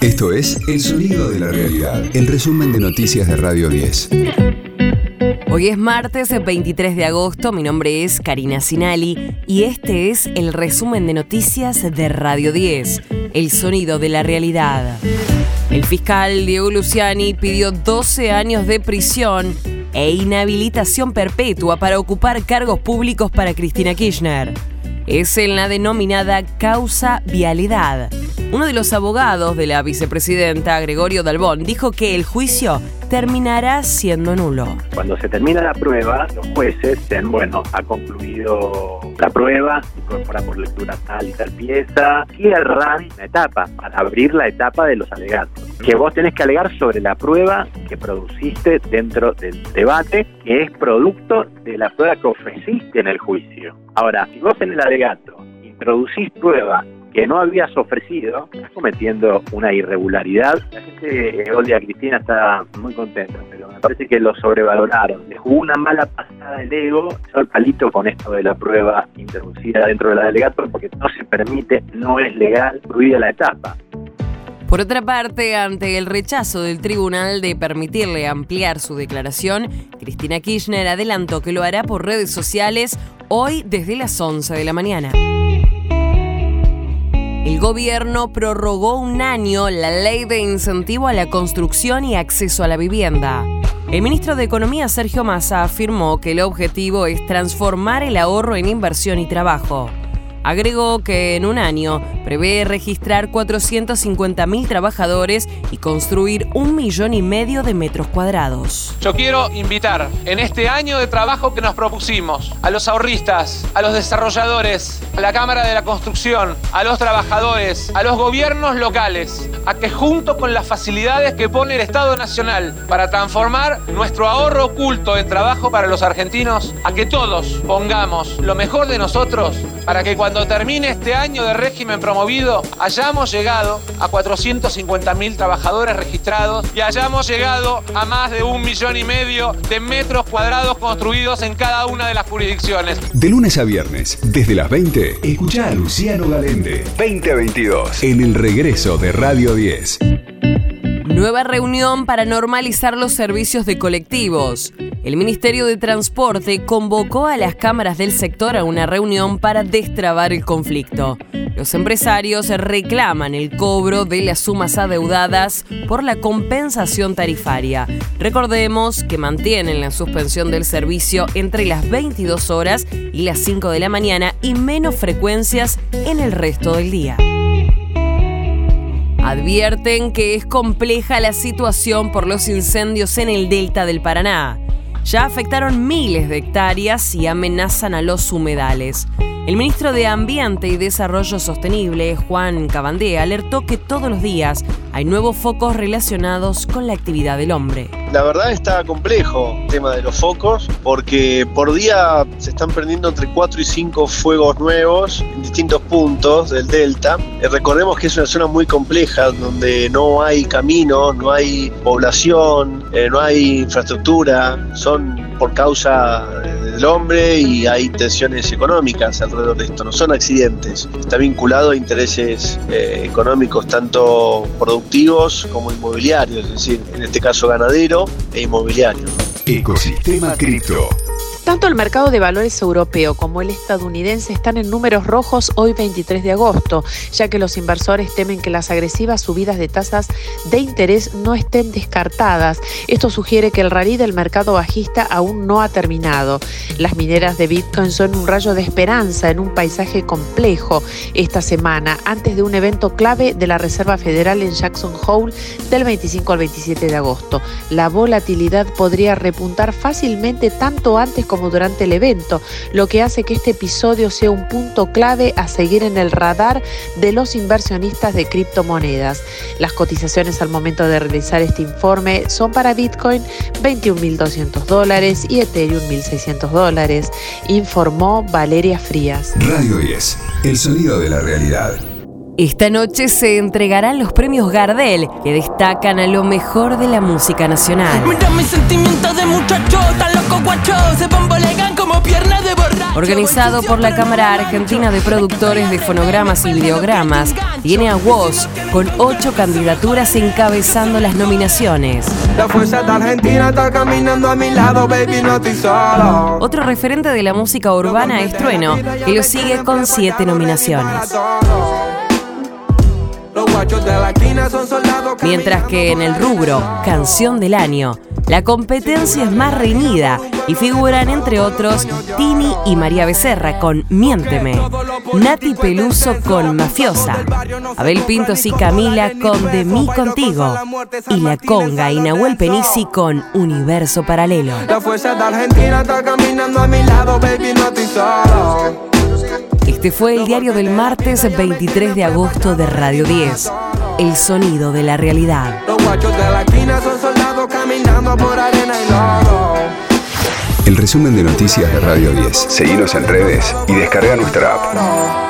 Esto es El Sonido de la Realidad, el resumen de noticias de Radio 10. Hoy es martes 23 de agosto, mi nombre es Karina Sinali y este es el resumen de noticias de Radio 10, El Sonido de la Realidad. El fiscal Diego Luciani pidió 12 años de prisión e inhabilitación perpetua para ocupar cargos públicos para Cristina Kirchner. Es en la denominada causa vialidad. Uno de los abogados de la vicepresidenta, Gregorio Dalbón, dijo que el juicio terminará siendo nulo. Cuando se termina la prueba, los jueces dicen, bueno, ha concluido la prueba, incorpora por lectura tal y tal pieza, cierran la etapa para abrir la etapa de los alegatos. Que vos tenés que alegar sobre la prueba que produciste dentro del debate, que es producto de la prueba que ofreciste en el juicio. Ahora, si vos en el alegato introducís prueba que no habías ofrecido, estás cometiendo una irregularidad. La gente, eh, Olga Cristina está muy contenta, pero me parece que lo sobrevaloraron. Le jugó una mala pasada el ego, el palito con esto de la prueba introducida dentro de la delegatura, porque no se permite, no es legal, prohibida la etapa. Por otra parte, ante el rechazo del tribunal de permitirle ampliar su declaración, Cristina Kirchner adelantó que lo hará por redes sociales hoy desde las 11 de la mañana. El gobierno prorrogó un año la ley de incentivo a la construcción y acceso a la vivienda. El ministro de Economía Sergio Massa afirmó que el objetivo es transformar el ahorro en inversión y trabajo. Agregó que en un año prevé registrar 450.000 trabajadores y construir un millón y medio de metros cuadrados. Yo quiero invitar en este año de trabajo que nos propusimos a los ahorristas, a los desarrolladores, a la Cámara de la Construcción, a los trabajadores, a los gobiernos locales, a que junto con las facilidades que pone el Estado Nacional para transformar nuestro ahorro oculto en trabajo para los argentinos, a que todos pongamos lo mejor de nosotros para que cuando termine este año de régimen promovido, hayamos llegado a 450.000 trabajadores registrados y hayamos llegado a más de un millón y medio de metros cuadrados construidos en cada una de las jurisdicciones. De lunes a viernes, desde las 20, escucha a Luciano Galende, 2022, en el regreso de Radio 10. Nueva reunión para normalizar los servicios de colectivos. El Ministerio de Transporte convocó a las cámaras del sector a una reunión para destrabar el conflicto. Los empresarios reclaman el cobro de las sumas adeudadas por la compensación tarifaria. Recordemos que mantienen la suspensión del servicio entre las 22 horas y las 5 de la mañana y menos frecuencias en el resto del día. Advierten que es compleja la situación por los incendios en el delta del Paraná ya afectaron miles de hectáreas y amenazan a los humedales. El ministro de Ambiente y Desarrollo Sostenible, Juan Cabandé, alertó que todos los días hay nuevos focos relacionados con la actividad del hombre. La verdad está complejo el tema de los focos, porque por día se están prendiendo entre 4 y 5 fuegos nuevos en distintos puntos del delta. Eh, recordemos que es una zona muy compleja, donde no hay caminos, no hay población, eh, no hay infraestructura, son por causa del hombre y hay tensiones económicas alrededor de esto, no son accidentes, está vinculado a intereses eh, económicos tanto productivos como inmobiliarios, es decir, en este caso ganadero e inmobiliario. Ecosistema Cripto. Tanto el mercado de valores europeo como el estadounidense están en números rojos hoy 23 de agosto, ya que los inversores temen que las agresivas subidas de tasas de interés no estén descartadas. Esto sugiere que el rally del mercado bajista aún no ha terminado. Las mineras de Bitcoin son un rayo de esperanza en un paisaje complejo esta semana, antes de un evento clave de la Reserva Federal en Jackson Hole del 25 al 27 de agosto. La volatilidad podría repuntar fácilmente tanto antes como durante el evento, lo que hace que este episodio sea un punto clave a seguir en el radar de los inversionistas de criptomonedas. Las cotizaciones al momento de realizar este informe son para Bitcoin 21.200 dólares y Ethereum 1.600 dólares, informó Valeria Frías. Radio 10, el sonido de la realidad. Esta noche se entregarán los premios Gardel, que destacan a lo mejor de la música nacional. Mira mi sentimiento de muchacho, tan poco guacho se bombolegan como piernas de borracho. Organizado por la Cámara Argentina de Productores de Fonogramas y Videogramas, tiene a Woz con ocho candidaturas encabezando las nominaciones. La fuerza de Argentina está caminando a mi lado, baby, no estoy solo. Otro referente de la música urbana es Trueno, que lo sigue con siete nominaciones. Los guachos de la esquina son soldados Mientras que en el rubro Canción del Año, la competencia es más reñida y figuran entre otros Tini y María Becerra con Miénteme, Nati Peluso con Mafiosa, Abel Pintos y Camila con De mí contigo y La Conga y Nahuel Penisi con Universo Paralelo. La fuerza de Argentina está caminando a mi lado, baby, no estoy solo. Este fue el diario del martes 23 de agosto de Radio 10, El sonido de la realidad. Los guachos de la esquina son soldados caminando por arena y lodo. El resumen de noticias de Radio 10. Seguimos en redes y descarga nuestra app.